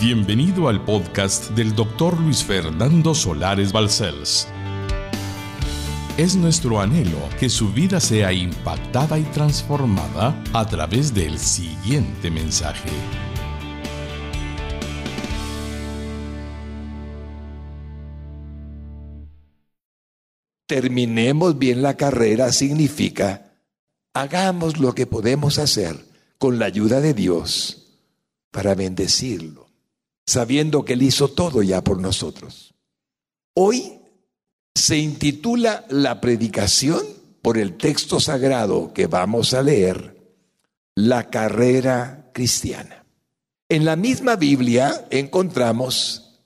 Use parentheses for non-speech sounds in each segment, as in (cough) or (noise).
Bienvenido al podcast del doctor Luis Fernando Solares Balcells. Es nuestro anhelo que su vida sea impactada y transformada a través del siguiente mensaje. Terminemos bien la carrera significa hagamos lo que podemos hacer con la ayuda de Dios para bendecirlo, sabiendo que Él hizo todo ya por nosotros. Hoy se intitula la predicación por el texto sagrado que vamos a leer, la carrera cristiana. En la misma Biblia encontramos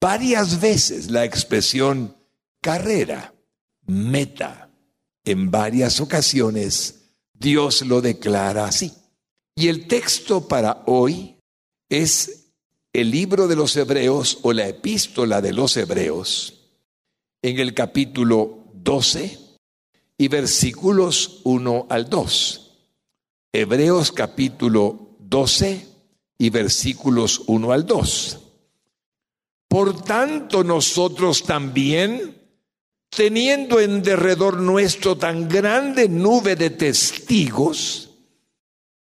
varias veces la expresión carrera, meta. En varias ocasiones Dios lo declara así. Y el texto para hoy es el libro de los Hebreos o la epístola de los Hebreos en el capítulo 12 y versículos 1 al 2. Hebreos capítulo 12 y versículos 1 al 2. Por tanto nosotros también, teniendo en derredor nuestro tan grande nube de testigos,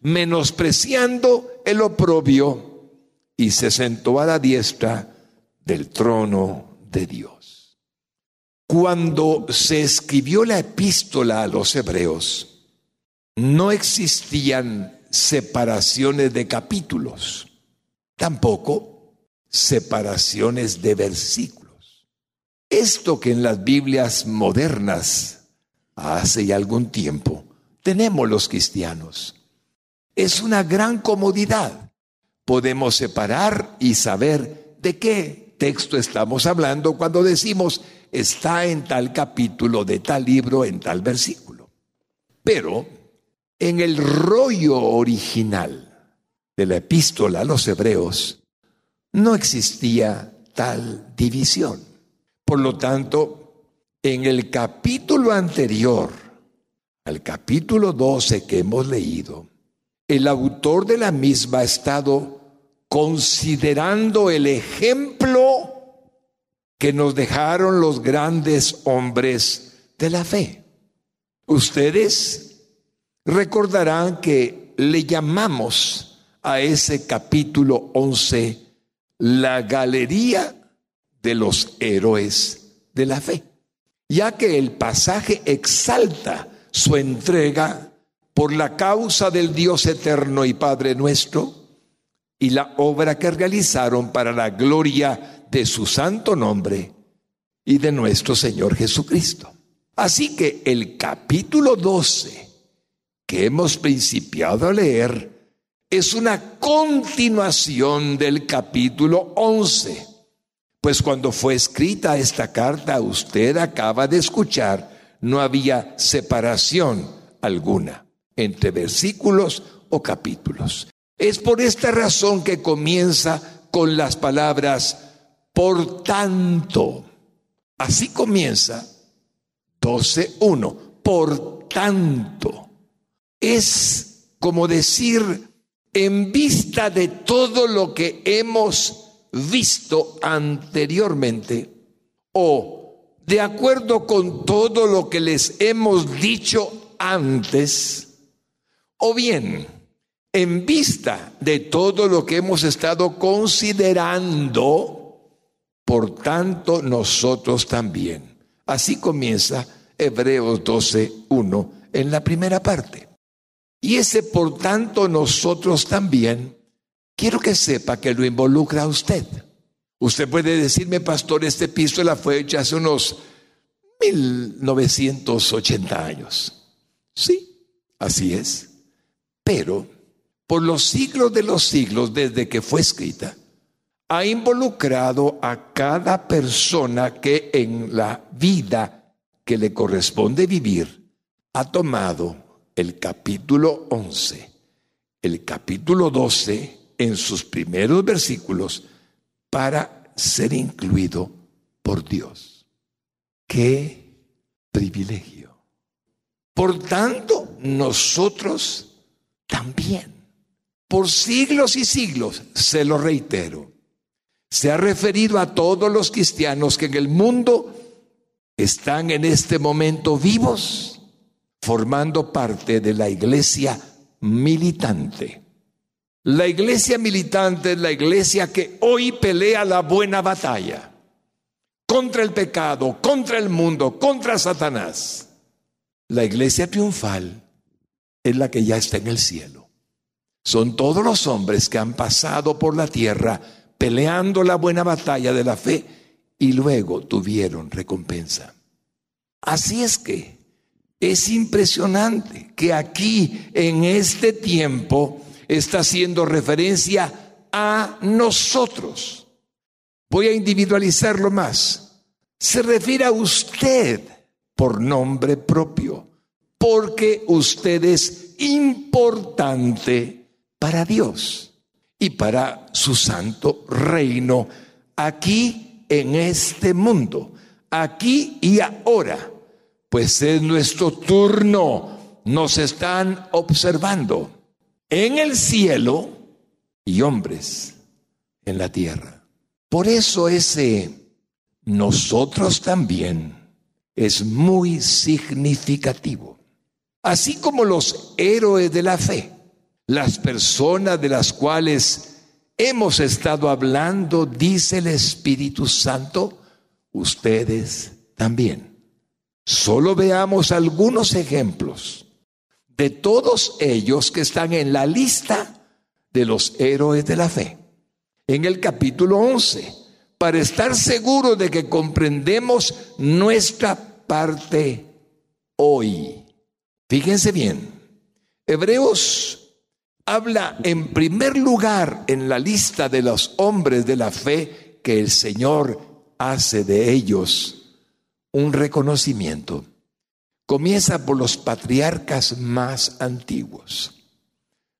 menospreciando el oprobio, y se sentó a la diestra del trono de Dios. Cuando se escribió la epístola a los hebreos, no existían separaciones de capítulos, tampoco separaciones de versículos. Esto que en las Biblias modernas, hace ya algún tiempo, tenemos los cristianos, es una gran comodidad. Podemos separar y saber de qué texto estamos hablando cuando decimos está en tal capítulo de tal libro, en tal versículo. Pero en el rollo original de la epístola a los hebreos no existía tal división. Por lo tanto, en el capítulo anterior, al capítulo 12 que hemos leído, el autor de la misma ha estado considerando el ejemplo que nos dejaron los grandes hombres de la fe. Ustedes recordarán que le llamamos a ese capítulo 11 la galería de los héroes de la fe, ya que el pasaje exalta su entrega por la causa del Dios eterno y Padre nuestro y la obra que realizaron para la gloria de su santo nombre y de nuestro Señor Jesucristo. Así que el capítulo 12 que hemos principiado a leer es una continuación del capítulo 11. Pues cuando fue escrita esta carta, usted acaba de escuchar, no había separación alguna entre versículos o capítulos. Es por esta razón que comienza con las palabras por tanto, así comienza 12.1. Por tanto, es como decir, en vista de todo lo que hemos visto anteriormente, o de acuerdo con todo lo que les hemos dicho antes, o bien, en vista de todo lo que hemos estado considerando, por tanto nosotros también. Así comienza Hebreos 12.1 en la primera parte. Y ese por tanto nosotros también, quiero que sepa que lo involucra a usted. Usted puede decirme, pastor, esta epístola fue hecha hace unos 1980 años. Sí, así es. Pero por los siglos de los siglos desde que fue escrita, ha involucrado a cada persona que en la vida que le corresponde vivir ha tomado el capítulo 11, el capítulo 12 en sus primeros versículos para ser incluido por Dios. ¡Qué privilegio! Por tanto, nosotros también, por siglos y siglos, se lo reitero, se ha referido a todos los cristianos que en el mundo están en este momento vivos, formando parte de la iglesia militante. La iglesia militante es la iglesia que hoy pelea la buena batalla contra el pecado, contra el mundo, contra Satanás. La iglesia triunfal es la que ya está en el cielo. Son todos los hombres que han pasado por la tierra peleando la buena batalla de la fe y luego tuvieron recompensa. Así es que es impresionante que aquí en este tiempo está haciendo referencia a nosotros. Voy a individualizarlo más. Se refiere a usted por nombre propio, porque usted es importante para Dios y para su santo reino aquí en este mundo, aquí y ahora, pues es nuestro turno, nos están observando en el cielo y hombres en la tierra. Por eso ese nosotros también es muy significativo. Así como los héroes de la fe las personas de las cuales hemos estado hablando, dice el Espíritu Santo, ustedes también. Solo veamos algunos ejemplos de todos ellos que están en la lista de los héroes de la fe. En el capítulo 11, para estar seguros de que comprendemos nuestra parte hoy. Fíjense bien, Hebreos habla en primer lugar en la lista de los hombres de la fe que el Señor hace de ellos un reconocimiento. Comienza por los patriarcas más antiguos.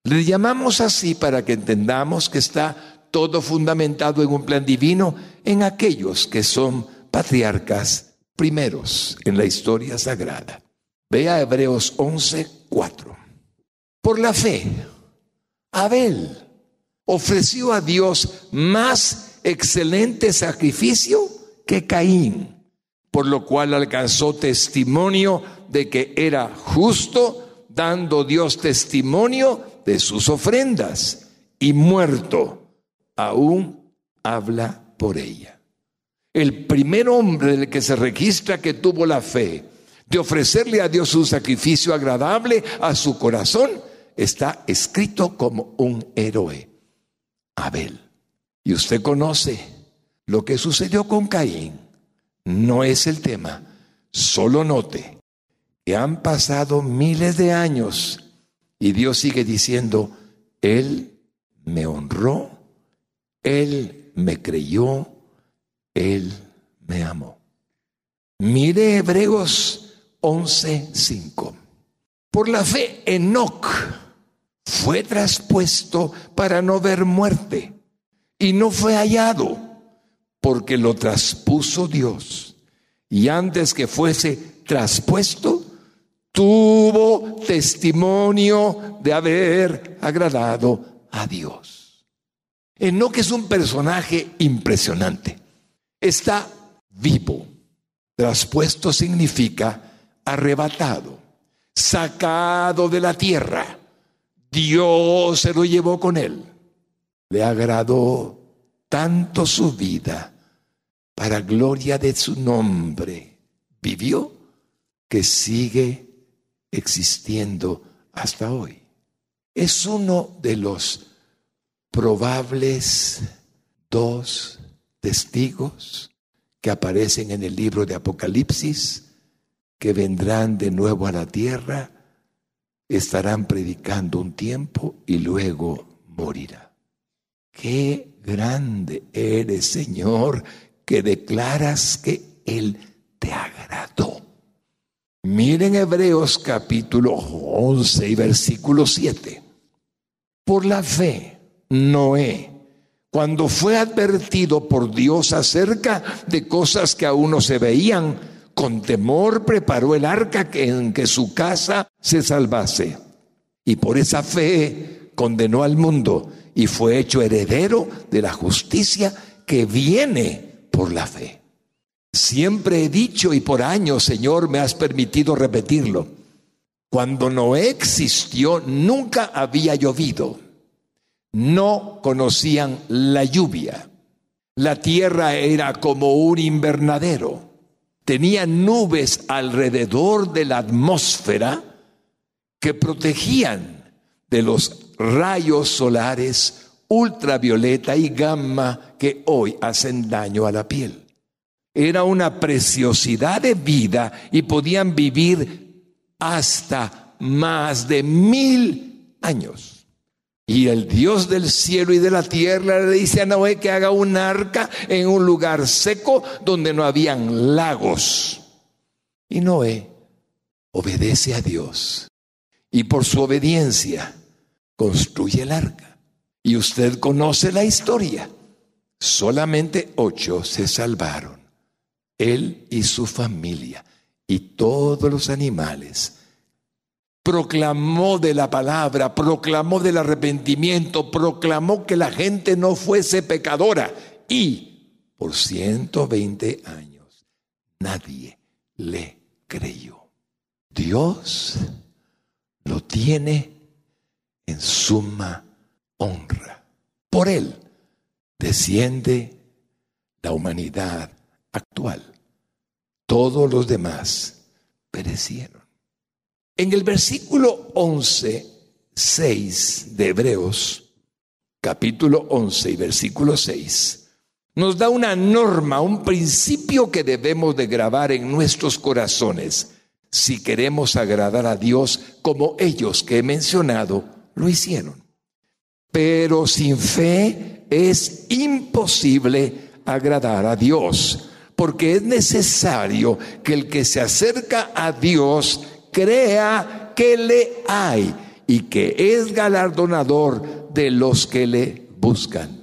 Le llamamos así para que entendamos que está todo fundamentado en un plan divino en aquellos que son patriarcas primeros en la historia sagrada. Vea Hebreos 11, 4. Por la fe, Abel ofreció a Dios más excelente sacrificio que Caín, por lo cual alcanzó testimonio de que era justo, dando Dios testimonio de sus ofrendas, y muerto, aún habla por ella. El primer hombre del que se registra que tuvo la fe de ofrecerle a Dios un sacrificio agradable a su corazón está escrito como un héroe, Abel. Y usted conoce lo que sucedió con Caín. No es el tema. Solo note que han pasado miles de años y Dios sigue diciendo, Él me honró, Él me creyó, Él me amó. Mire Hebreos 11:5. Por la fe, Enoch fue traspuesto para no ver muerte y no fue hallado porque lo traspuso Dios. Y antes que fuese traspuesto, tuvo testimonio de haber agradado a Dios. Enoch es un personaje impresionante. Está vivo. Traspuesto significa arrebatado, sacado de la tierra Dios se lo llevó con él. Le agradó tanto su vida para gloria de su nombre. Vivió que sigue existiendo hasta hoy. Es uno de los probables dos testigos que aparecen en el libro de Apocalipsis, que vendrán de nuevo a la tierra estarán predicando un tiempo y luego morirá. Qué grande eres, Señor, que declaras que Él te agradó. Miren Hebreos capítulo 11 y versículo 7. Por la fe, Noé, cuando fue advertido por Dios acerca de cosas que aún no se veían, con temor preparó el arca en que su casa se salvase. Y por esa fe condenó al mundo y fue hecho heredero de la justicia que viene por la fe. Siempre he dicho y por años, Señor, me has permitido repetirlo. Cuando Noé existió, nunca había llovido. No conocían la lluvia. La tierra era como un invernadero. Tenía nubes alrededor de la atmósfera que protegían de los rayos solares ultravioleta y gamma que hoy hacen daño a la piel. Era una preciosidad de vida y podían vivir hasta más de mil años. Y el Dios del cielo y de la tierra le dice a Noé que haga un arca en un lugar seco donde no habían lagos. Y Noé obedece a Dios. Y por su obediencia construye el arca. Y usted conoce la historia. Solamente ocho se salvaron él y su familia y todos los animales. Proclamó de la palabra, proclamó del arrepentimiento, proclamó que la gente no fuese pecadora y por 120 años nadie le creyó. Dios lo tiene en suma honra. Por él desciende la humanidad actual. Todos los demás perecieron. En el versículo 11, 6 de Hebreos, capítulo 11 y versículo 6, nos da una norma, un principio que debemos de grabar en nuestros corazones si queremos agradar a Dios como ellos que he mencionado lo hicieron. Pero sin fe es imposible agradar a Dios porque es necesario que el que se acerca a Dios crea que le hay y que es galardonador de los que le buscan.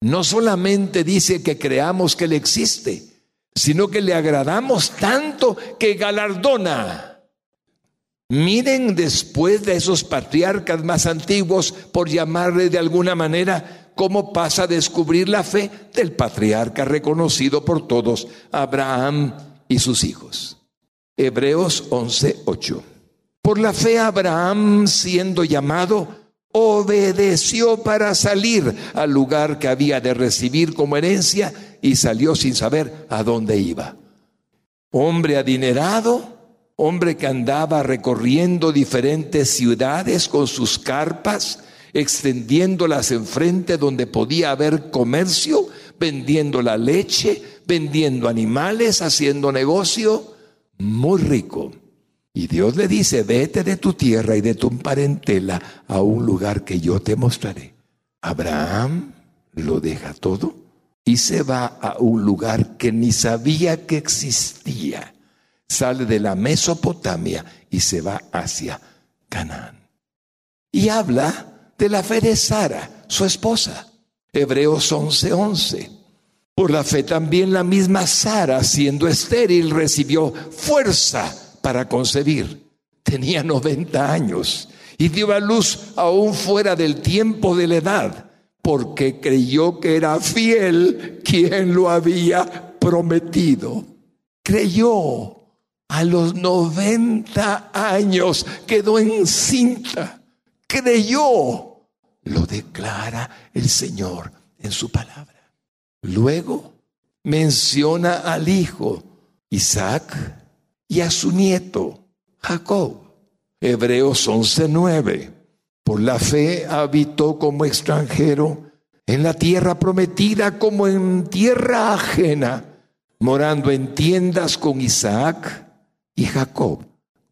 No solamente dice que creamos que Él existe, sino que le agradamos tanto que galardona. Miren después de esos patriarcas más antiguos, por llamarle de alguna manera, cómo pasa a descubrir la fe del patriarca reconocido por todos, Abraham y sus hijos. Hebreos 11:8. Por la fe Abraham, siendo llamado, obedeció para salir al lugar que había de recibir como herencia y salió sin saber a dónde iba. Hombre adinerado, hombre que andaba recorriendo diferentes ciudades con sus carpas, extendiéndolas enfrente donde podía haber comercio, vendiendo la leche, vendiendo animales, haciendo negocio, muy rico. Y Dios le dice, vete de tu tierra y de tu parentela a un lugar que yo te mostraré. Abraham lo deja todo y se va a un lugar que ni sabía que existía. Sale de la Mesopotamia y se va hacia Canaán. Y habla de la fe de Sara, su esposa. Hebreos 11:11. 11. Por la fe también la misma Sara, siendo estéril, recibió fuerza para concebir. Tenía 90 años y dio a luz aún fuera del tiempo de la edad, porque creyó que era fiel quien lo había prometido. Creyó. A los 90 años quedó encinta. Creyó lo declara el Señor en su palabra. Luego menciona al hijo Isaac y a su nieto Jacob. Hebreos 11:9. Por la fe habitó como extranjero en la tierra prometida como en tierra ajena, morando en tiendas con Isaac y Jacob,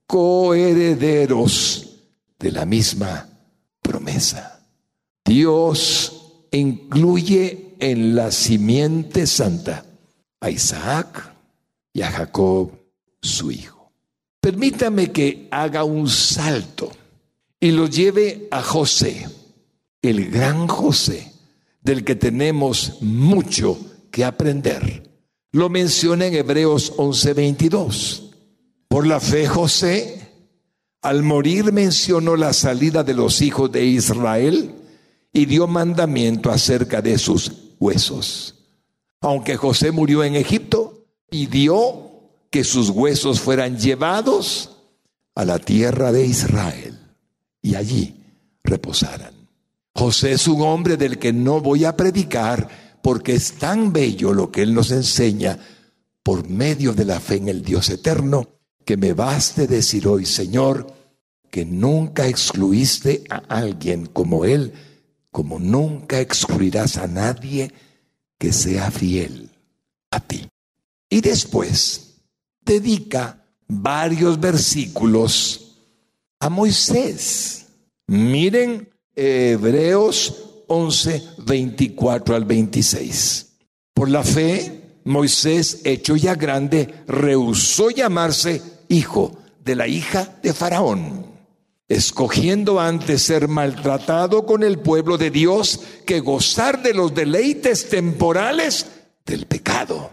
coherederos de la misma promesa. Dios incluye en la simiente santa a Isaac y a Jacob, su hijo. Permítame que haga un salto y lo lleve a José, el gran José, del que tenemos mucho que aprender. Lo menciona en Hebreos 11:22. Por la fe José, al morir mencionó la salida de los hijos de Israel y dio mandamiento acerca de sus huesos. Aunque José murió en Egipto, pidió que sus huesos fueran llevados a la tierra de Israel y allí reposaran. José es un hombre del que no voy a predicar porque es tan bello lo que él nos enseña por medio de la fe en el Dios eterno que me baste decir hoy, Señor, que nunca excluiste a alguien como él, como nunca excluirás a nadie que sea fiel a ti. Y después dedica varios versículos a Moisés. Miren Hebreos 11, 24 al 26. Por la fe, Moisés, hecho ya grande, rehusó llamarse hijo de la hija de Faraón, escogiendo antes ser maltratado con el pueblo de Dios que gozar de los deleites temporales del pecado,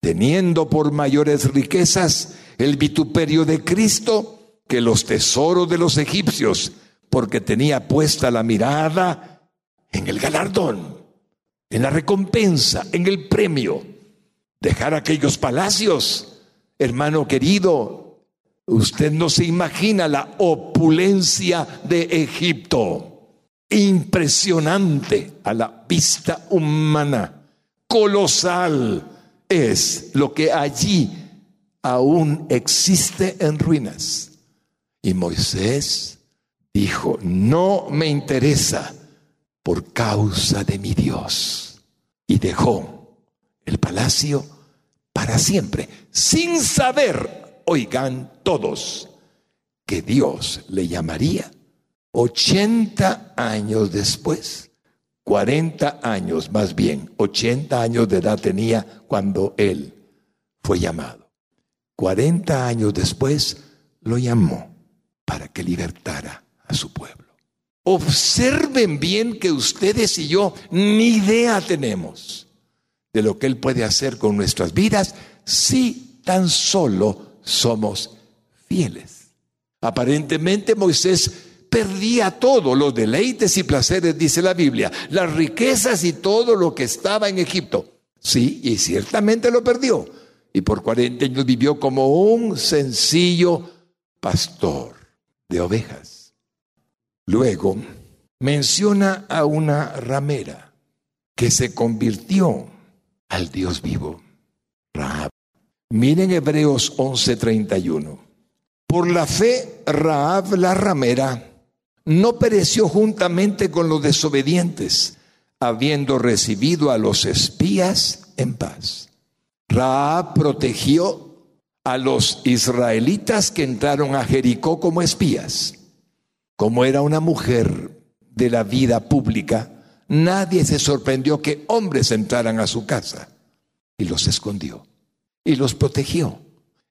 teniendo por mayores riquezas el vituperio de Cristo que los tesoros de los egipcios porque tenía puesta la mirada en el galardón, en la recompensa, en el premio. Dejar aquellos palacios, hermano querido, usted no se imagina la opulencia de Egipto. Impresionante a la vista humana, colosal es lo que allí aún existe en ruinas. Y Moisés dijo, no me interesa por causa de mi Dios. Y dejó el palacio para siempre, sin saber, oigan todos, que Dios le llamaría 80 años después, 40 años más bien, 80 años de edad tenía cuando él fue llamado. 40 años después lo llamó para que libertara a su pueblo. Observen bien que ustedes y yo ni idea tenemos de lo que Él puede hacer con nuestras vidas si tan solo somos fieles. Aparentemente Moisés perdía todo, los deleites y placeres, dice la Biblia, las riquezas y todo lo que estaba en Egipto. Sí, y ciertamente lo perdió. Y por 40 años vivió como un sencillo pastor de ovejas. Luego menciona a una ramera que se convirtió al Dios vivo, Raab. Miren Hebreos 11:31. Por la fe, Raab la ramera no pereció juntamente con los desobedientes, habiendo recibido a los espías en paz. Raab protegió a los israelitas que entraron a Jericó como espías. Como era una mujer de la vida pública, nadie se sorprendió que hombres entraran a su casa y los escondió y los protegió.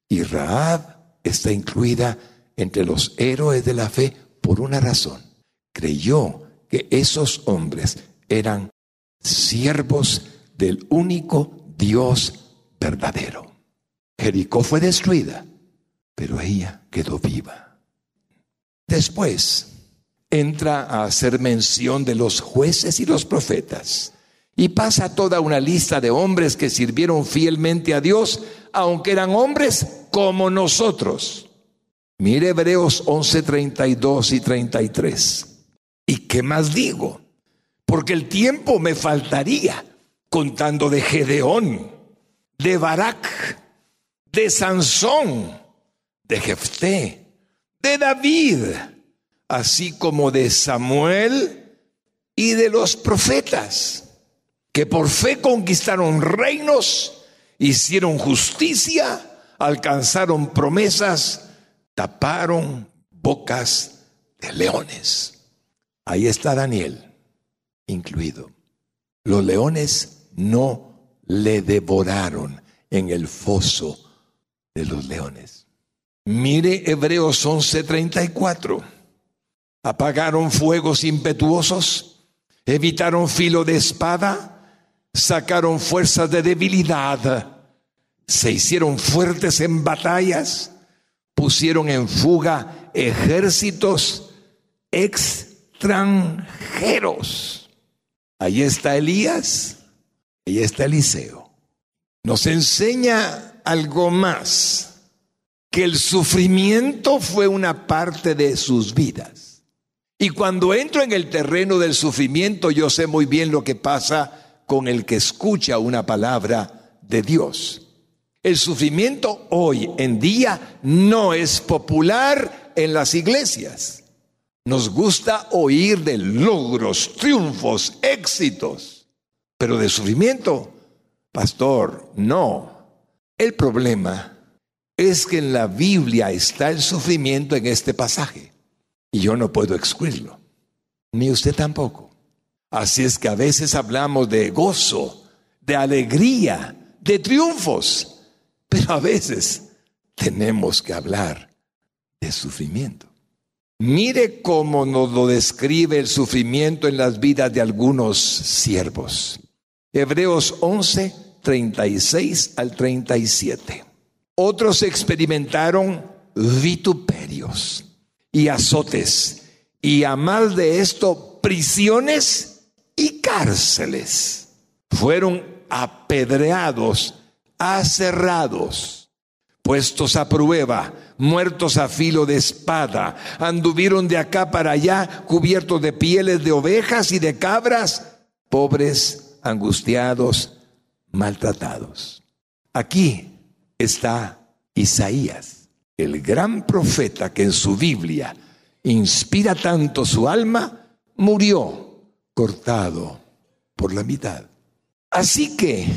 Y Raab está incluida entre los héroes de la fe por una razón. Creyó que esos hombres eran siervos del único Dios verdadero. Jericó fue destruida, pero ella quedó viva. Después entra a hacer mención de los jueces y los profetas y pasa toda una lista de hombres que sirvieron fielmente a Dios, aunque eran hombres como nosotros. Mire Hebreos 11, 32 y 33. ¿Y qué más digo? Porque el tiempo me faltaría contando de Gedeón, de Barak, de Sansón, de Jefté, de David, así como de Samuel y de los profetas, que por fe conquistaron reinos, hicieron justicia, alcanzaron promesas, taparon bocas de leones. Ahí está Daniel incluido. Los leones no le devoraron en el foso de los leones. Mire Hebreos 11:34. Apagaron fuegos impetuosos, evitaron filo de espada, sacaron fuerzas de debilidad, se hicieron fuertes en batallas, pusieron en fuga ejércitos extranjeros. Ahí está Elías, ahí está Eliseo. Nos enseña algo más, que el sufrimiento fue una parte de sus vidas. Y cuando entro en el terreno del sufrimiento, yo sé muy bien lo que pasa con el que escucha una palabra de Dios. El sufrimiento hoy en día no es popular en las iglesias. Nos gusta oír de logros, triunfos, éxitos, pero de sufrimiento, pastor, no. El problema es que en la Biblia está el sufrimiento en este pasaje y yo no puedo excluirlo, ni usted tampoco. Así es que a veces hablamos de gozo, de alegría, de triunfos pero a veces tenemos que hablar de sufrimiento. Mire cómo nos lo describe el sufrimiento en las vidas de algunos siervos. Hebreos 11, 36 al 37. Otros experimentaron vituperios y azotes y a más de esto prisiones y cárceles. Fueron apedreados aserrados, puestos a prueba, muertos a filo de espada, anduvieron de acá para allá, cubiertos de pieles de ovejas y de cabras, pobres, angustiados, maltratados. Aquí está Isaías, el gran profeta que en su Biblia inspira tanto su alma, murió cortado por la mitad. Así que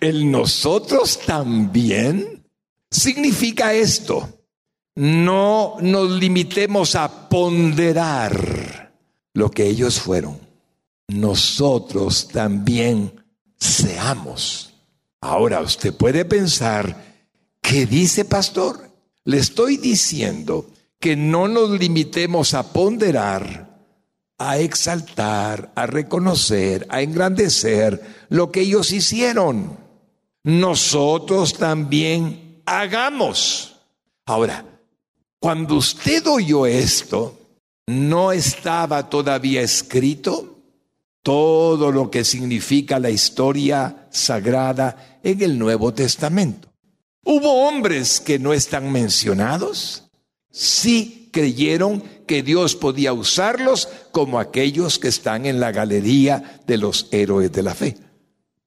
el nosotros también significa esto. No nos limitemos a ponderar lo que ellos fueron. Nosotros también seamos. Ahora usted puede pensar, ¿qué dice pastor? Le estoy diciendo que no nos limitemos a ponderar, a exaltar, a reconocer, a engrandecer lo que ellos hicieron nosotros también hagamos. Ahora, cuando usted oyó esto, no estaba todavía escrito todo lo que significa la historia sagrada en el Nuevo Testamento. ¿Hubo hombres que no están mencionados? Sí creyeron que Dios podía usarlos como aquellos que están en la galería de los héroes de la fe.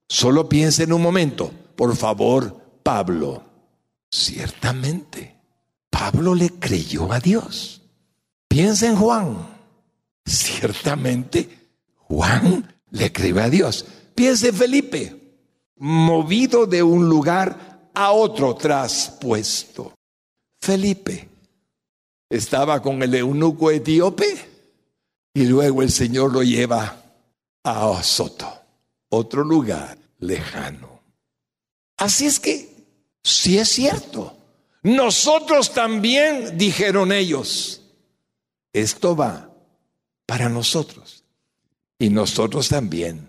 Solo piensen un momento, por favor, Pablo. Ciertamente, Pablo le creyó a Dios. Piensa en Juan. Ciertamente, Juan le creyó a Dios. Piensa en Felipe, movido de un lugar a otro traspuesto. Felipe estaba con el eunuco etíope y luego el Señor lo lleva a Osoto, otro lugar lejano. Así es que, si es cierto, nosotros también, dijeron ellos, esto va para nosotros. Y nosotros también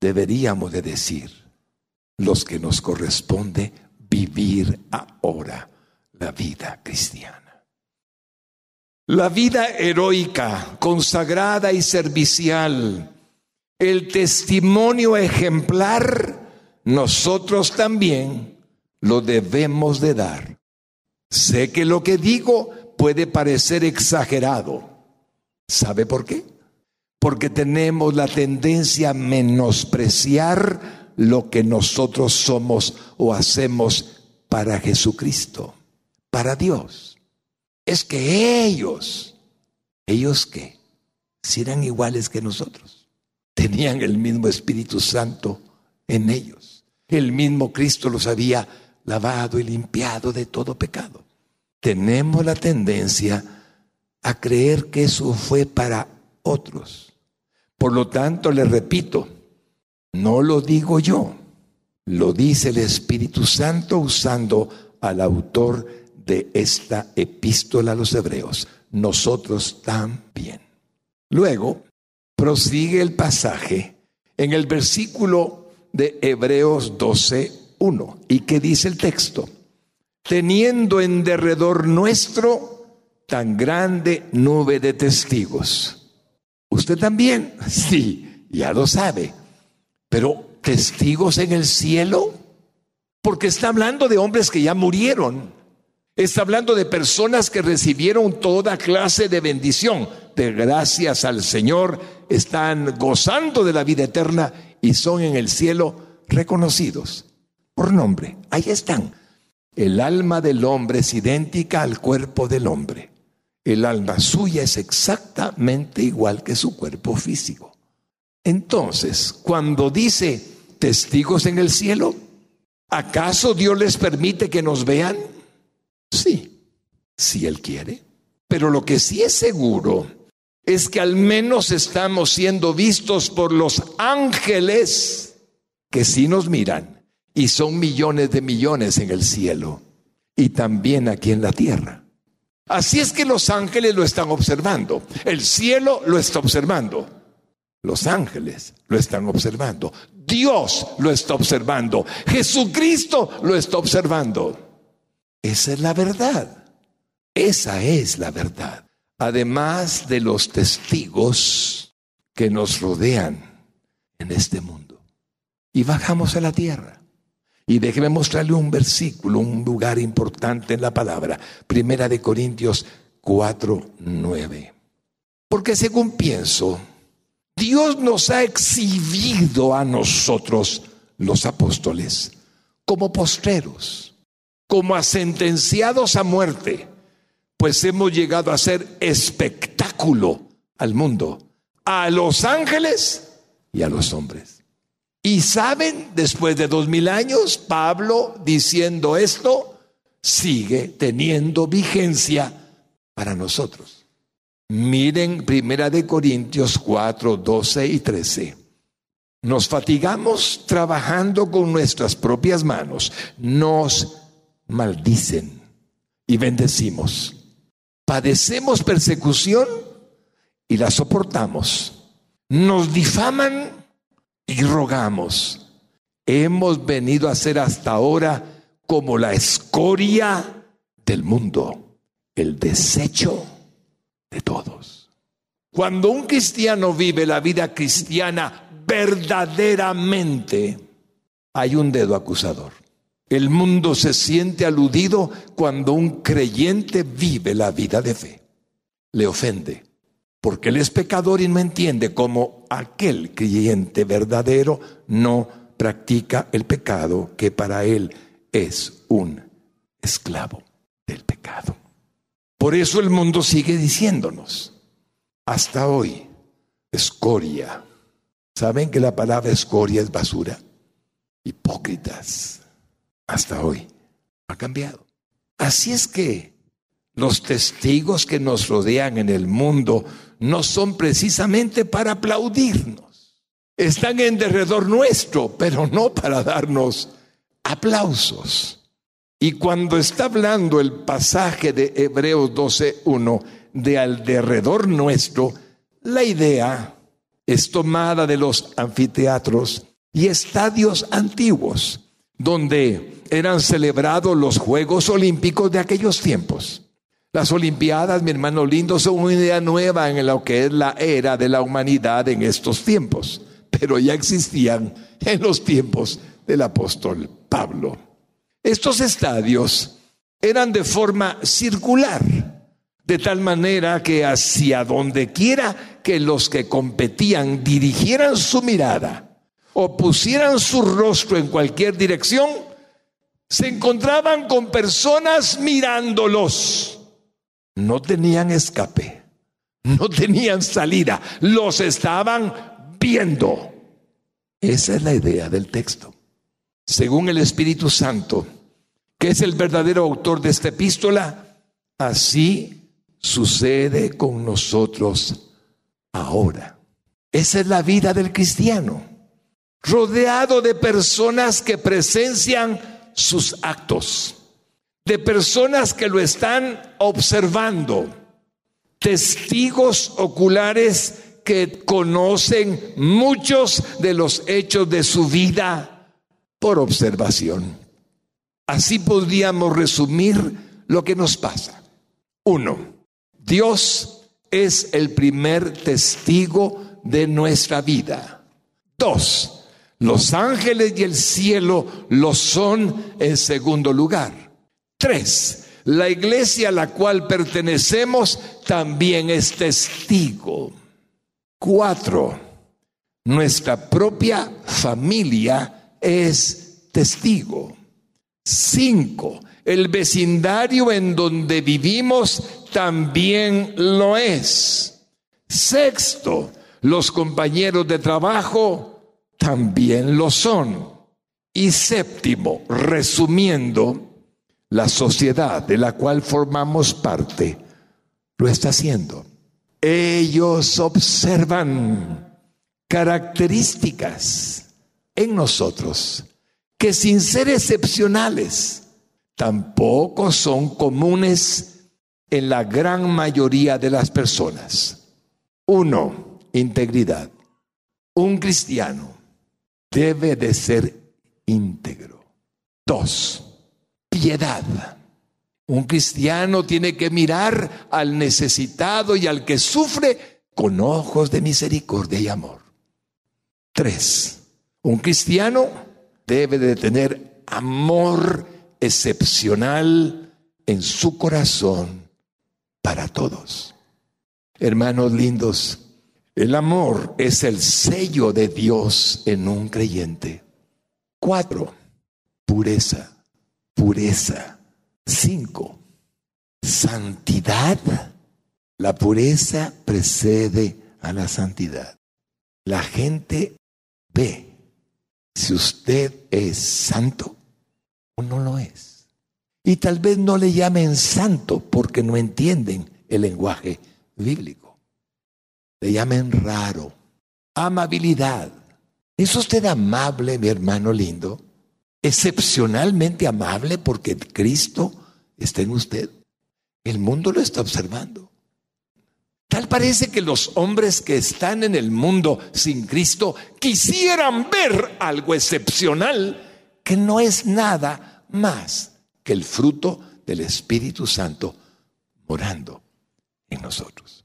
deberíamos de decir los que nos corresponde vivir ahora la vida cristiana. La vida heroica, consagrada y servicial, el testimonio ejemplar nosotros también lo debemos de dar. Sé que lo que digo puede parecer exagerado. ¿Sabe por qué? Porque tenemos la tendencia a menospreciar lo que nosotros somos o hacemos para Jesucristo, para Dios. Es que ellos, ellos qué, si eran iguales que nosotros, tenían el mismo Espíritu Santo en ellos el mismo Cristo los había lavado y limpiado de todo pecado. Tenemos la tendencia a creer que eso fue para otros. Por lo tanto, les repito, No lo digo yo, lo dice el Espíritu Santo usando al autor de esta epístola a los hebreos. Nosotros también. Luego, prosigue el pasaje en el versículo de Hebreos 12, 1. ¿Y qué dice el texto? Teniendo en derredor nuestro tan grande nube de testigos. ¿Usted también? (laughs) Sí, ya lo sabe. Pero testigos en el cielo, porque está hablando de hombres que ya murieron. Está hablando de personas que recibieron toda clase de bendición. De gracias al Señor están gozando de la vida eterna y son en el cielo reconocidos por nombre. Ahí están. El alma del hombre es idéntica al cuerpo del hombre. El alma suya es exactamente igual que su cuerpo físico. Entonces, cuando dice testigos en el cielo, ¿acaso Dios les permite que nos vean? Sí, si Él quiere. Pero lo que sí es seguro es que al menos estamos siendo vistos por los ángeles que sí nos miran y son millones de millones en el cielo y también aquí en la tierra. Así es que los ángeles lo están observando, el cielo lo está observando, los ángeles lo están observando, Dios lo está observando, Jesucristo lo está observando. Esa es la verdad. Esa es la verdad. Además de los testigos que nos rodean en este mundo. Y bajamos a la tierra. Y déjeme mostrarle un versículo, un lugar importante en la palabra. Primera de Corintios 4, 9. Porque según pienso, Dios nos ha exhibido a nosotros, los apóstoles, como postreros como a sentenciados a muerte, pues hemos llegado a ser espectáculo al mundo, a los ángeles y a los hombres. Y saben, después de dos mil años, Pablo diciendo esto, sigue teniendo vigencia para nosotros. Miren Primera de Corintios 4, 12 y 13. Nos fatigamos trabajando con nuestras propias manos. Nos maldicen y bendecimos. Padecemos persecución y la soportamos. Nos difaman y rogamos. Hemos venido a ser hasta ahora como la escoria del mundo, el desecho de todos. Cuando un cristiano vive la vida cristiana verdaderamente, hay un dedo acusador. El mundo se siente aludido cuando un creyente vive la vida de fe. Le ofende, porque él es pecador y no entiende cómo aquel creyente verdadero no practica el pecado que para él es un esclavo del pecado. Por eso el mundo sigue diciéndonos, hasta hoy, escoria. ¿Saben que la palabra escoria es basura? Hipócritas hasta hoy. Ha cambiado. Así es que los testigos que nos rodean en el mundo no son precisamente para aplaudirnos. Están en derredor nuestro, pero no para darnos aplausos. Y cuando está hablando el pasaje de Hebreos 12.1 de al derredor nuestro, la idea es tomada de los anfiteatros y estadios antiguos, donde eran celebrados los Juegos Olímpicos de aquellos tiempos. Las Olimpiadas, mi hermano lindo, son una idea nueva en lo que es la era de la humanidad en estos tiempos, pero ya existían en los tiempos del apóstol Pablo. Estos estadios eran de forma circular, de tal manera que hacia donde quiera que los que competían dirigieran su mirada o pusieran su rostro en cualquier dirección, se encontraban con personas mirándolos. No tenían escape, no tenían salida, los estaban viendo. Esa es la idea del texto. Según el Espíritu Santo, que es el verdadero autor de esta epístola, así sucede con nosotros ahora. Esa es la vida del cristiano. rodeado de personas que presencian sus actos, de personas que lo están observando, testigos oculares que conocen muchos de los hechos de su vida por observación. Así podríamos resumir lo que nos pasa. Uno, Dios es el primer testigo de nuestra vida. Dos, los ángeles y el cielo lo son en segundo lugar. Tres, la iglesia a la cual pertenecemos también es testigo. Cuatro, nuestra propia familia es testigo. Cinco, el vecindario en donde vivimos también lo es. Sexto, los compañeros de trabajo también lo son. Y séptimo, resumiendo, la sociedad de la cual formamos parte lo está haciendo. Ellos observan características en nosotros que sin ser excepcionales tampoco son comunes en la gran mayoría de las personas. Uno, integridad. Un cristiano debe de ser íntegro. Dos, piedad. Un cristiano tiene que mirar al necesitado y al que sufre con ojos de misericordia y amor. Tres, un cristiano debe de tener amor excepcional en su corazón para todos. Hermanos lindos, el amor es el sello de Dios en un creyente. Cuatro, pureza pureza. Cinco, santidad. La pureza precede a la santidad. La gente ve si usted es santo o no lo es. Y tal vez no le llamen santo porque no entienden el lenguaje bíblico. Le llamen raro, amabilidad. ¿Es usted amable, mi hermano lindo? excepcionalmente amable porque Cristo está en usted. El mundo lo está observando. Tal parece que los hombres que están en el mundo sin Cristo quisieran ver algo excepcional que no es nada más que el fruto del Espíritu Santo morando en nosotros.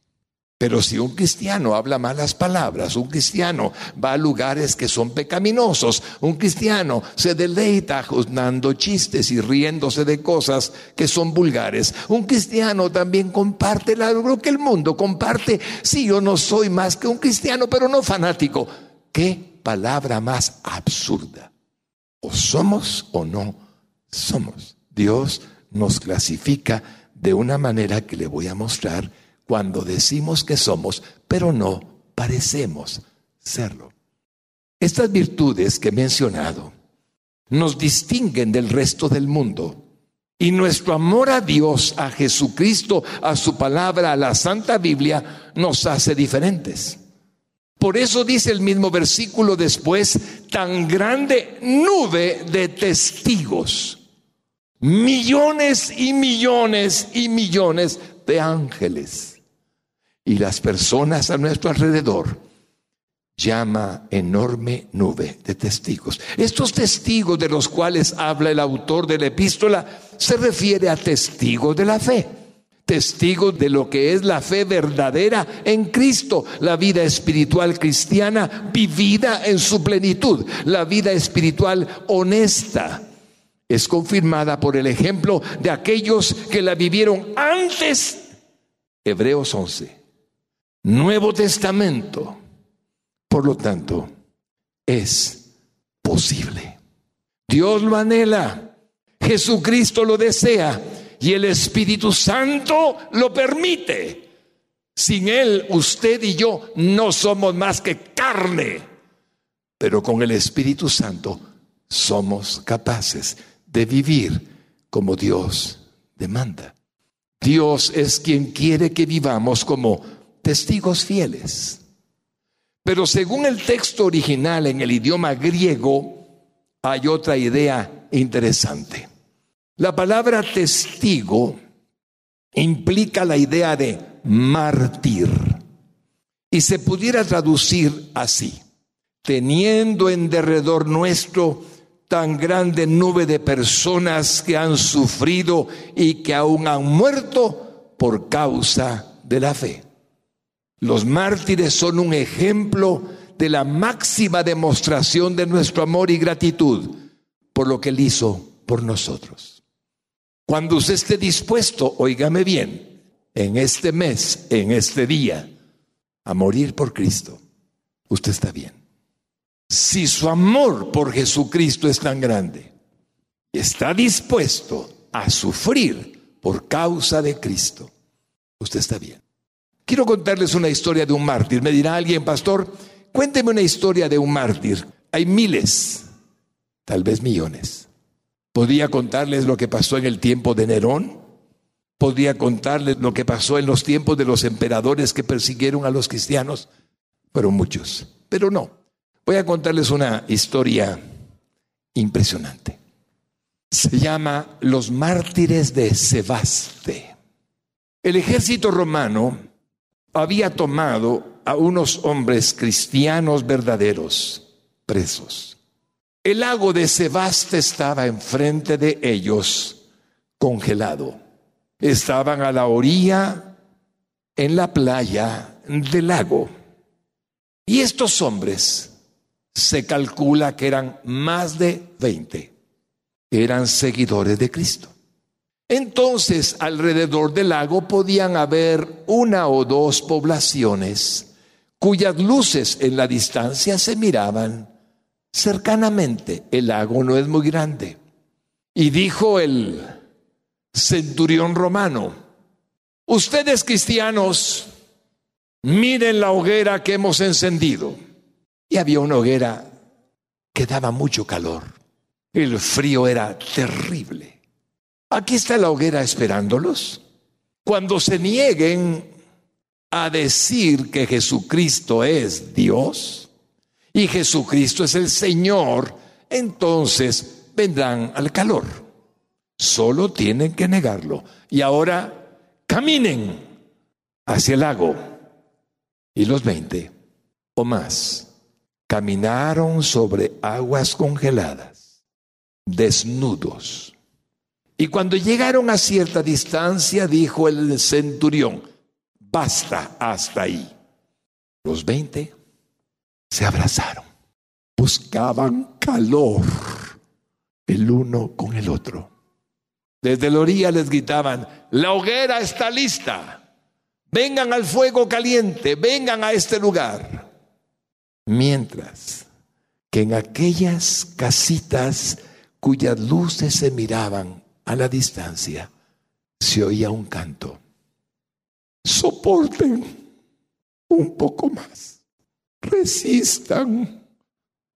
Pero si un cristiano habla malas palabras, un cristiano va a lugares que son pecaminosos, un cristiano se deleita juzgando chistes y riéndose de cosas que son vulgares, un cristiano también comparte lo que el mundo comparte. Sí, yo no soy más que un cristiano, pero no fanático. ¿Qué palabra más absurda? O somos o no somos. Dios nos clasifica de una manera que le voy a mostrar cuando decimos que somos, pero no parecemos serlo. Estas virtudes que he mencionado nos distinguen del resto del mundo. Y nuestro amor a Dios, a Jesucristo, a su palabra, a la Santa Biblia, nos hace diferentes. Por eso dice el mismo versículo después, tan grande nube de testigos, millones y millones y millones de ángeles y las personas a nuestro alrededor llama enorme nube de testigos. Estos testigos de los cuales habla el autor de la epístola se refiere a testigos de la fe, testigos de lo que es la fe verdadera en Cristo, la vida espiritual cristiana vivida en su plenitud, la vida espiritual honesta. Es confirmada por el ejemplo de aquellos que la vivieron antes. Hebreos 11 Nuevo Testamento. Por lo tanto, es posible. Dios lo anhela, Jesucristo lo desea y el Espíritu Santo lo permite. Sin Él, usted y yo no somos más que carne, pero con el Espíritu Santo somos capaces de vivir como Dios demanda. Dios es quien quiere que vivamos como testigos fieles. Pero según el texto original en el idioma griego, hay otra idea interesante. La palabra testigo implica la idea de mártir y se pudiera traducir así, teniendo en derredor nuestro tan grande nube de personas que han sufrido y que aún han muerto por causa de la fe. Los mártires son un ejemplo de la máxima demostración de nuestro amor y gratitud por lo que Él hizo por nosotros. Cuando usted esté dispuesto, oígame bien, en este mes, en este día, a morir por Cristo, usted está bien. Si su amor por Jesucristo es tan grande, está dispuesto a sufrir por causa de Cristo, usted está bien. Quiero contarles una historia de un mártir. Me dirá alguien, pastor, cuénteme una historia de un mártir. Hay miles, tal vez millones. Podría contarles lo que pasó en el tiempo de Nerón. Podría contarles lo que pasó en los tiempos de los emperadores que persiguieron a los cristianos. Fueron muchos, pero no. Voy a contarles una historia impresionante. Se llama Los mártires de Sebaste. El ejército romano había tomado a unos hombres cristianos verdaderos presos. El lago de Sebaste estaba enfrente de ellos, congelado. Estaban a la orilla, en la playa del lago. Y estos hombres, se calcula que eran más de 20, eran seguidores de Cristo. Entonces, alrededor del lago podían haber una o dos poblaciones cuyas luces en la distancia se miraban cercanamente. El lago no es muy grande. Y dijo el centurión romano, ustedes cristianos, miren la hoguera que hemos encendido. Y había una hoguera que daba mucho calor. El frío era terrible. Aquí está la hoguera esperándolos. Cuando se nieguen a decir que Jesucristo es Dios, y Jesucristo es el Señor, entonces vendrán al calor. Solo tienen que negarlo. Y ahora caminen hacia el lago. Y los veinte o más caminaron sobre aguas congeladas, desnudos. Y cuando llegaron a cierta distancia, dijo el centurión, basta hasta ahí. Los veinte se abrazaron, buscaban calor el uno con el otro. Desde la orilla les gritaban, la hoguera está lista, vengan al fuego caliente, vengan a este lugar. Mientras que en aquellas casitas cuyas luces se miraban a la distancia, se oía un canto. Soporten un poco más resistan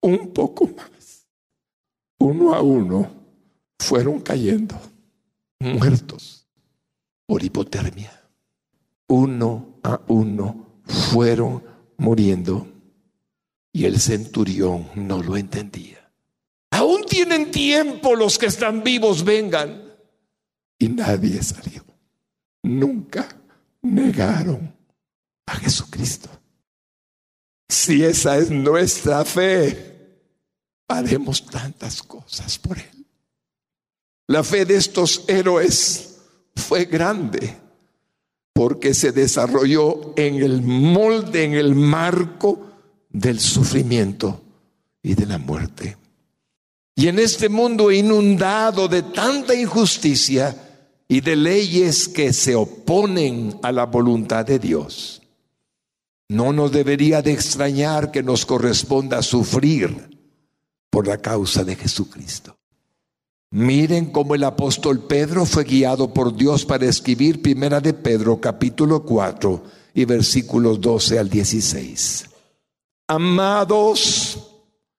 un poco más. Uno a uno fueron cayendo, muertos por hipotermia. Uno a uno fueron muriendo y el centurión no lo entendía. Aún tienen tiempo los que están vivos, vengan. Y nadie salió. Nunca negaron a Jesucristo. Si esa es nuestra fe, haremos tantas cosas por Él. La fe de estos héroes fue grande porque se desarrolló en el molde, en el marco del sufrimiento y de la muerte. Y en este mundo inundado de tanta injusticia y de leyes que se oponen a la voluntad de Dios, no nos debería de extrañar que nos corresponda sufrir por la causa de Jesucristo. Miren cómo el apóstol Pedro fue guiado por Dios para escribir Primera de Pedro capítulo 4 y versículos 12 al 16. Amados,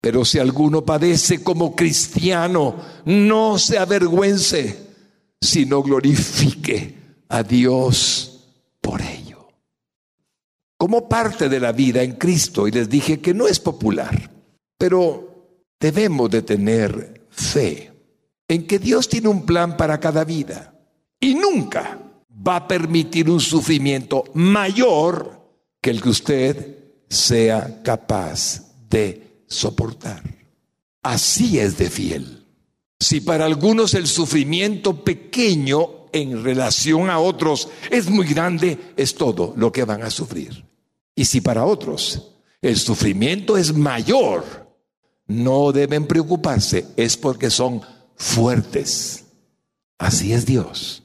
Pero si alguno padece como cristiano, no se avergüence, sino glorifique a Dios por ello. Como parte de la vida en Cristo, y les dije que no es popular, pero debemos de tener fe en que Dios tiene un plan para cada vida y nunca va a permitir un sufrimiento mayor que el que usted sea capaz de soportar. Así es de fiel. Si para algunos el sufrimiento pequeño en relación a otros es muy grande, es todo lo que van a sufrir. Y si para otros el sufrimiento es mayor, no deben preocuparse, es porque son fuertes. Así es Dios.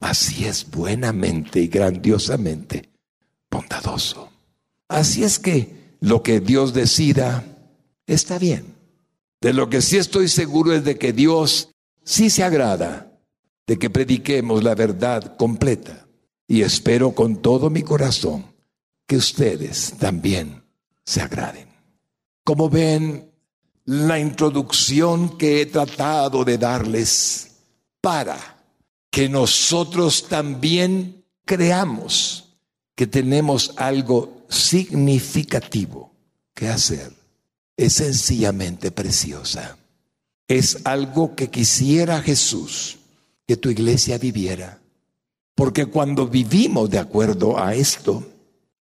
Así es buenamente y grandiosamente bondadoso. Así es que lo que Dios decida está bien. De lo que sí estoy seguro es de que Dios sí se agrada de que prediquemos la verdad completa. Y espero con todo mi corazón que ustedes también se agraden. Como ven, la introducción que he tratado de darles para que nosotros también creamos que tenemos algo significativo que hacer. Es sencillamente preciosa. Es algo que quisiera Jesús que tu iglesia viviera. Porque cuando vivimos de acuerdo a esto,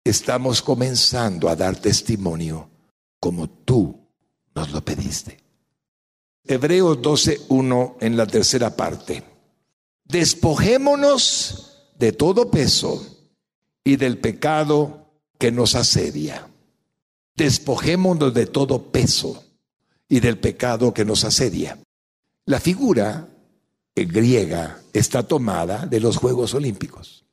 estamos comenzando a dar testimonio como tú nos lo pediste. Hebreos 12.1 en la tercera parte. Despojémonos de todo peso y del pecado que nos asedia. Despojémonos de todo peso y del pecado que nos asedia. La figura griega está tomada de los Juegos Olímpicos.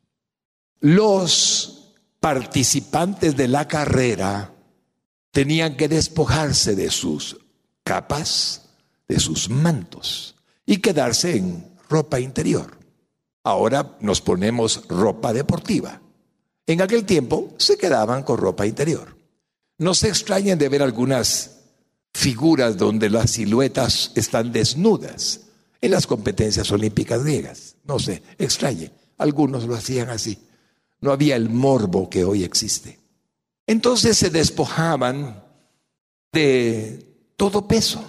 Los participantes de la carrera tenían que despojarse de sus capas, de sus mantos y quedarse en ropa interior. Ahora nos ponemos ropa deportiva. En aquel tiempo se quedaban con ropa interior. No se extrañen de ver algunas figuras donde las siluetas están desnudas en las competencias olímpicas griegas. No se extrañen. Algunos lo hacían así. No había el morbo que hoy existe. Entonces se despojaban de todo peso.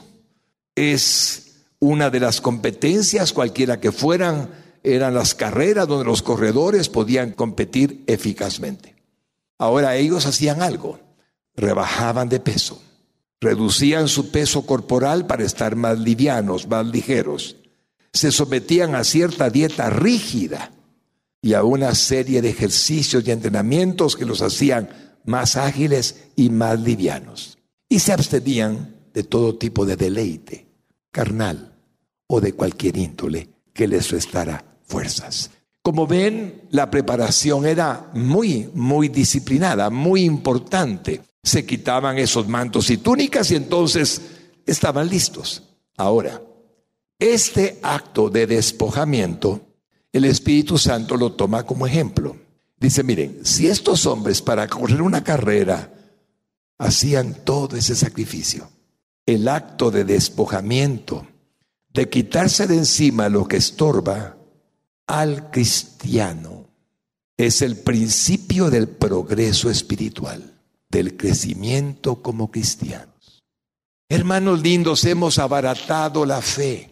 Es una de las competencias, cualquiera que fueran, eran las carreras donde los corredores podían competir eficazmente. Ahora ellos hacían algo, rebajaban de peso, reducían su peso corporal para estar más livianos, más ligeros, se sometían a cierta dieta rígida y a una serie de ejercicios y entrenamientos que los hacían más ágiles y más livianos. Y se abstenían de todo tipo de deleite carnal o de cualquier índole que les restara fuerzas. Como ven, la preparación era muy, muy disciplinada, muy importante. Se quitaban esos mantos y túnicas y entonces estaban listos. Ahora, este acto de despojamiento, el Espíritu Santo lo toma como ejemplo. Dice, miren, si estos hombres para correr una carrera hacían todo ese sacrificio, el acto de despojamiento, de quitarse de encima lo que estorba al cristiano, es el principio del progreso espiritual, del crecimiento como cristianos. Hermanos lindos, hemos abaratado la fe.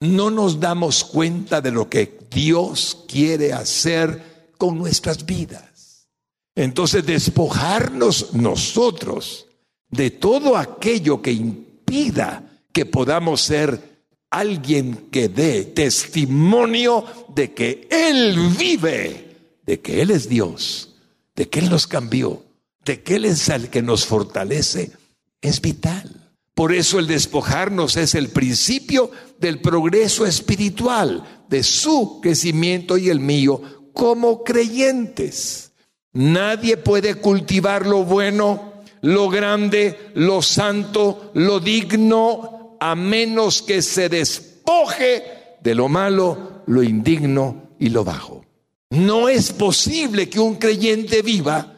No nos damos cuenta de lo que Dios quiere hacer con nuestras vidas. Entonces despojarnos nosotros de todo aquello que impida que podamos ser alguien que dé testimonio de que Él vive, de que Él es Dios, de que Él nos cambió, de que Él es el que nos fortalece, es vital. Por eso el despojarnos es el principio del progreso espiritual, de su crecimiento y el mío como creyentes. Nadie puede cultivar lo bueno, lo grande, lo santo, lo digno, a menos que se despoje de lo malo, lo indigno y lo bajo. No es posible que un creyente viva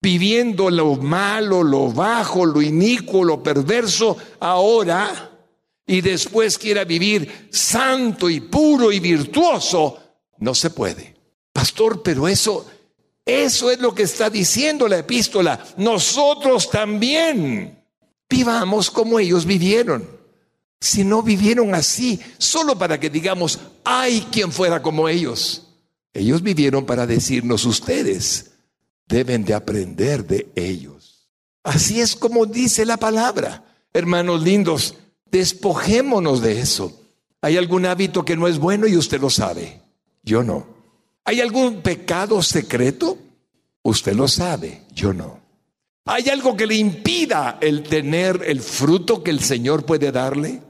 viviendo lo malo, lo bajo, lo inicuo, lo perverso ahora y después quiera vivir santo y puro y virtuoso, no se puede. Pastor, pero eso, eso es lo que está diciendo la epístola. Nosotros también vivamos como ellos vivieron. Si no vivieron así, solo para que digamos, hay quien fuera como ellos. Ellos vivieron para decirnos ustedes deben de aprender de ellos. Así es como dice la palabra. Hermanos lindos, despojémonos de eso. ¿Hay algún hábito que no es bueno y usted lo sabe? Yo no. ¿Hay algún pecado secreto? Usted lo sabe, yo no. ¿Hay algo que le impida el tener el fruto que el Señor puede darle?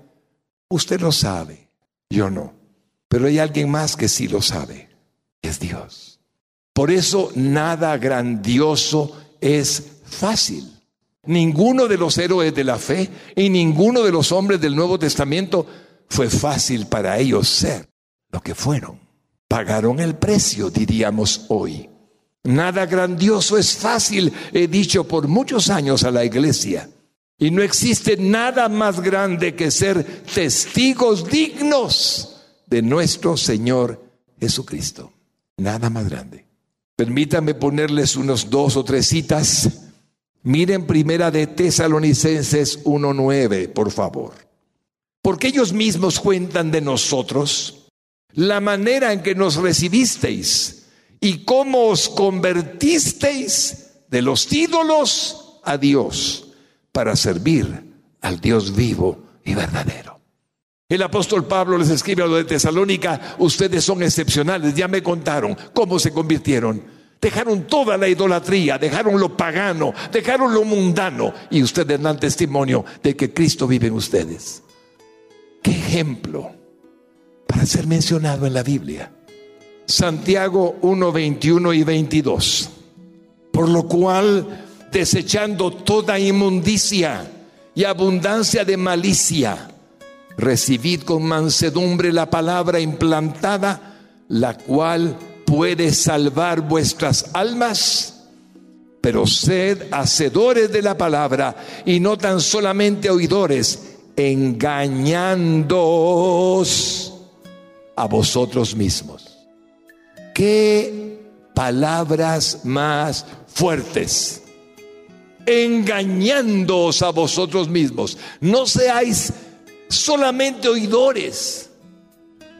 Usted lo sabe, yo no. Pero hay alguien más que sí lo sabe, es Dios. Por eso nada grandioso es fácil. Ninguno de los héroes de la fe y ninguno de los hombres del Nuevo Testamento fue fácil para ellos ser lo que fueron. Pagaron el precio, diríamos hoy. Nada grandioso es fácil, he dicho por muchos años a la iglesia. Y no existe nada más grande que ser testigos dignos de nuestro Señor Jesucristo. Nada más grande. Permítanme ponerles unos dos o tres citas. Miren primera de Tesalonicenses 1.9, por favor. Porque ellos mismos cuentan de nosotros la manera en que nos recibisteis y cómo os convertisteis de los ídolos a Dios para servir al Dios vivo y verdadero. El apóstol Pablo les escribe a los de Tesalónica, ustedes son excepcionales, ya me contaron cómo se convirtieron. Dejaron toda la idolatría, dejaron lo pagano, dejaron lo mundano y ustedes dan testimonio de que Cristo vive en ustedes. ¿Qué ejemplo para ser mencionado en la Biblia? Santiago 1, 21 y 22. Por lo cual, desechando toda inmundicia y abundancia de malicia, recibid con mansedumbre la palabra implantada, la cual puede salvar vuestras almas. Pero sed hacedores de la palabra y no tan solamente oidores, engañándoos a vosotros mismos. ¿Qué palabras más fuertes? Engañándoos a vosotros mismos. No seáis solamente oidores.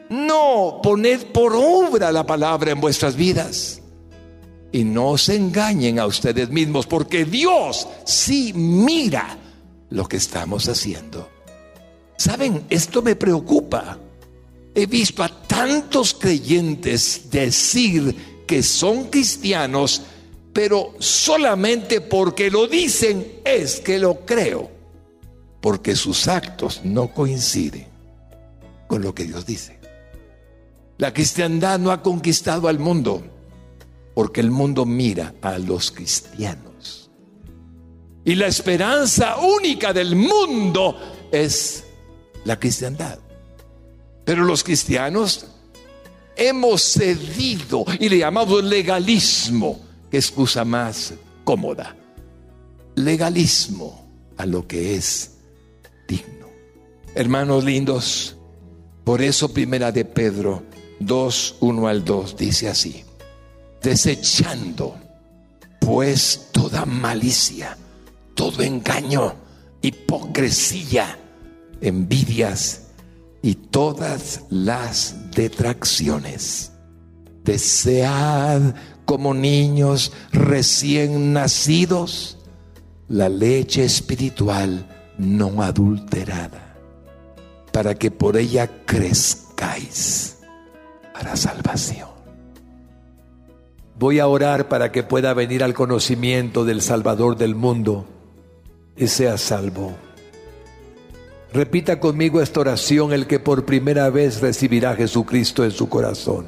No, poned por obra la palabra en vuestras vidas. Y no se engañen a ustedes mismos, porque Dios sí mira lo que estamos haciendo. Saben, esto me preocupa. He visto a tantos creyentes decir que son cristianos, pero solamente porque lo dicen es que lo creo porque sus actos no coinciden con lo que Dios dice. La cristiandad no ha conquistado al mundo porque el mundo mira a los cristianos. Y la esperanza única del mundo es la cristiandad. Pero los cristianos hemos cedido y le llamamos legalismo, que excusa más cómoda. Legalismo a lo que es digno. Hermanos lindos, por eso primera de Pedro 2, 1 al 2 dice así, desechando pues toda malicia, todo engaño, hipocresía, envidias y todas las detracciones. Desead como niños recién nacidos la leche espiritual no adulterada, para que por ella crezcáis para salvación. Voy a orar para que pueda venir al conocimiento del Salvador del mundo y sea salvo. Repita conmigo esta oración el que por primera vez recibirá a Jesucristo en su corazón.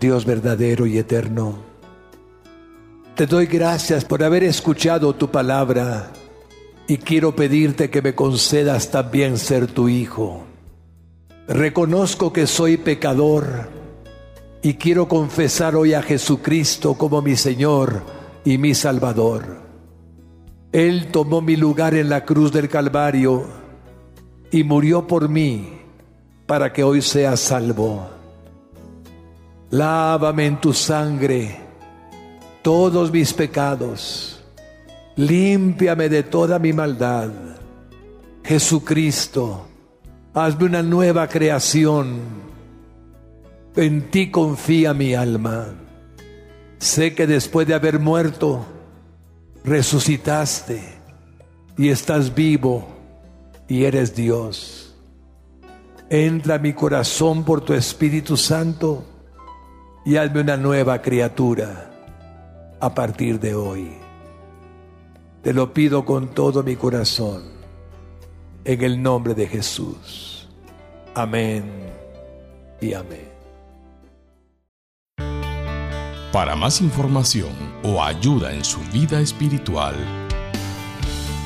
Dios verdadero y eterno, te doy gracias por haber escuchado tu palabra y quiero pedirte que me concedas también ser tu hijo. Reconozco que soy pecador y quiero confesar hoy a Jesucristo como mi Señor y mi Salvador. Él tomó mi lugar en la cruz del Calvario y murió por mí para que hoy sea salvo. Lávame en tu sangre todos mis pecados, límpiame de toda mi maldad. Jesucristo, hazme una nueva creación en ti confía mi alma. Sé que después de haber muerto, resucitaste y estás vivo y eres Dios. Entra a mi corazón por tu Espíritu Santo y hazme una nueva criatura a partir de hoy. Te lo pido con todo mi corazón, en el nombre de Jesús. Amén y amén. Para más información o ayuda en su vida espiritual,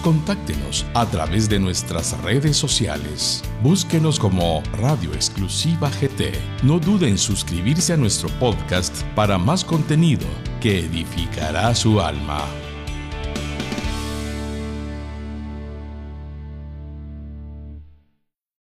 contáctenos a través de nuestras redes sociales. Búsquenos como Radio Exclusiva GT. No dude en suscribirse a nuestro podcast para más contenido que edificará su alma.